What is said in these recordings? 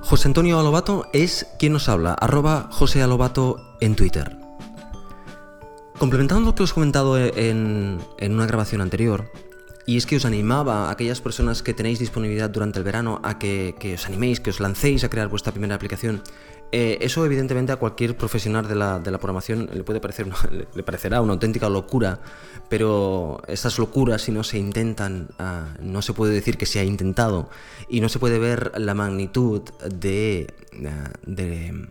José Antonio Alobato es quien nos habla, arroba José Alobato en Twitter. Complementando lo que os he comentado en, en una grabación anterior, y es que os animaba a aquellas personas que tenéis disponibilidad durante el verano a que, os animéis, que os lancéis a crear vuestra primera aplicación. Eh, eso evidentemente a cualquier profesional de la, programación le puede parecer le parecerá una auténtica locura, pero esas locuras si no se intentan, uh, no se puede decir que se ha intentado y no se puede ver la magnitud de, uh, de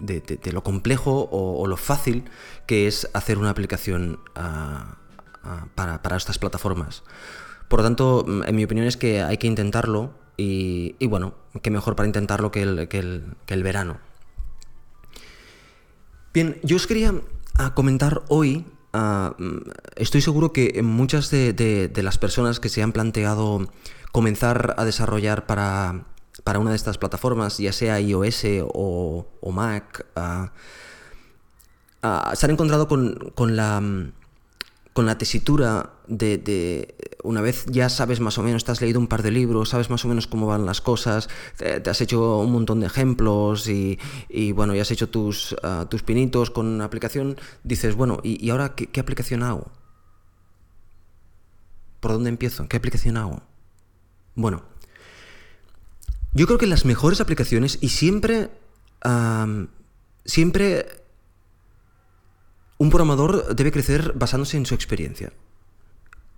de, lo complejo o, lo fácil que es hacer una aplicación uh, para, estas plataformas. Por lo tanto, en mi opinión es que hay que intentarlo y, bueno, qué mejor para intentarlo que el, que el, verano. Bien, yo os quería uh, comentar hoy, uh, estoy seguro que muchas de, las personas que se han planteado comenzar a desarrollar para, para una de estas plataformas, ya sea iOS o, Mac, uh, se han encontrado con, con la con la tesitura de, una vez ya sabes más o menos, te has leído un par de libros, sabes más o menos cómo van las cosas, te, has hecho un montón de ejemplos y, bueno, ya has hecho tus, uh, tus pinitos con una aplicación, dices, bueno, ¿y, ahora ¿qué, aplicación hago? ¿Por dónde empiezo? ¿Qué aplicación hago? Bueno, yo creo que las mejores aplicaciones y siempre, siempre un programador debe crecer basándose en su experiencia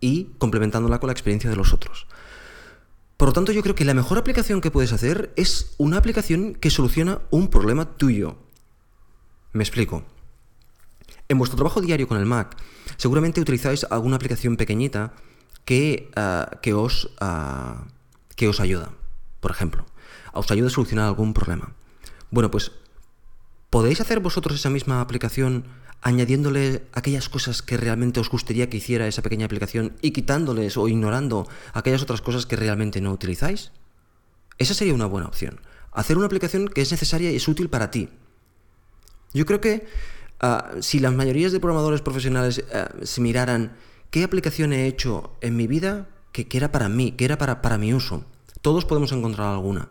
y complementándola con la experiencia de los otros. Por lo tanto, yo creo que la mejor aplicación que puedes hacer es una aplicación que soluciona un problema tuyo. Me explico. En vuestro trabajo diario con el Mac, seguramente utilizáis alguna aplicación pequeñita que, uh, que, os, uh, que os ayuda. Por ejemplo, os ayuda a solucionar algún problema. Bueno, pues, ¿podéis hacer vosotros esa misma aplicación añadiéndole aquellas cosas que realmente os gustaría que hiciera esa pequeña aplicación y quitándoles o ignorando aquellas otras cosas que realmente no utilizáis? Esa sería una buena opción. Hacer una aplicación que es necesaria y es útil para ti. Yo creo que uh, si las mayorías de programadores profesionales uh, se miraran qué aplicación he hecho en mi vida que, que era para mí, que era para, para mi uso, todos podemos encontrar alguna.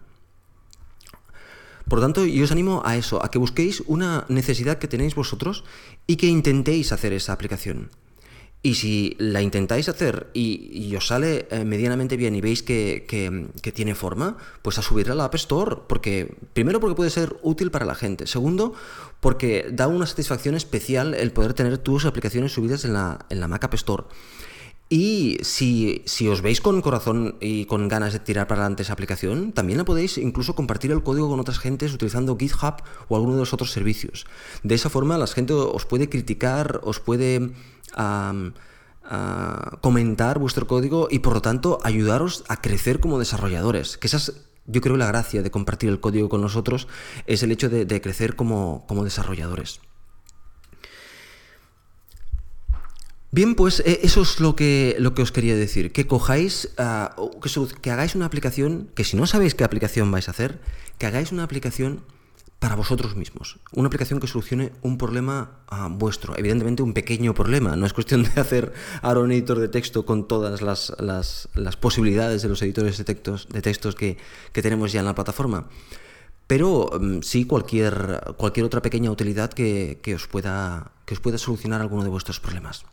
Por lo tanto, yo os animo a eso, a que busquéis una necesidad que tenéis vosotros y que intentéis hacer esa aplicación. Y si la intentáis hacer y, os sale eh, medianamente bien y veis que, tiene forma, pues a subirla a la App Store. Porque, primero, porque puede ser útil para la gente. Segundo, porque da una satisfacción especial el poder tener tus aplicaciones subidas en la, en la Mac App Store. Y si, si, os veis con corazón y con ganas de tirar para adelante esa aplicación, también la podéis incluso compartir el código con otras gentes utilizando GitHub o alguno de los otros servicios. De esa forma la gente os puede criticar, os puede um, uh, comentar vuestro código y por lo tanto ayudaros a crecer como desarrolladores. Que esas, yo creo la gracia de compartir el código con nosotros es el hecho de, de crecer como, como desarrolladores. Bien, pues eh, eso es lo que, lo que os quería decir, que cojáis, uh, que, hagáis una aplicación, que si no sabéis qué aplicación vais a hacer, que hagáis una aplicación para vosotros mismos, una aplicación que solucione un problema uh, vuestro, evidentemente un pequeño problema, no es cuestión de hacer ahora un editor de texto con todas las, las, las posibilidades de los editores de textos, de textos que, que tenemos ya en la plataforma, pero um, sí cualquier, cualquier otra pequeña utilidad que, que, os pueda, que os pueda solucionar alguno de vuestros problemas.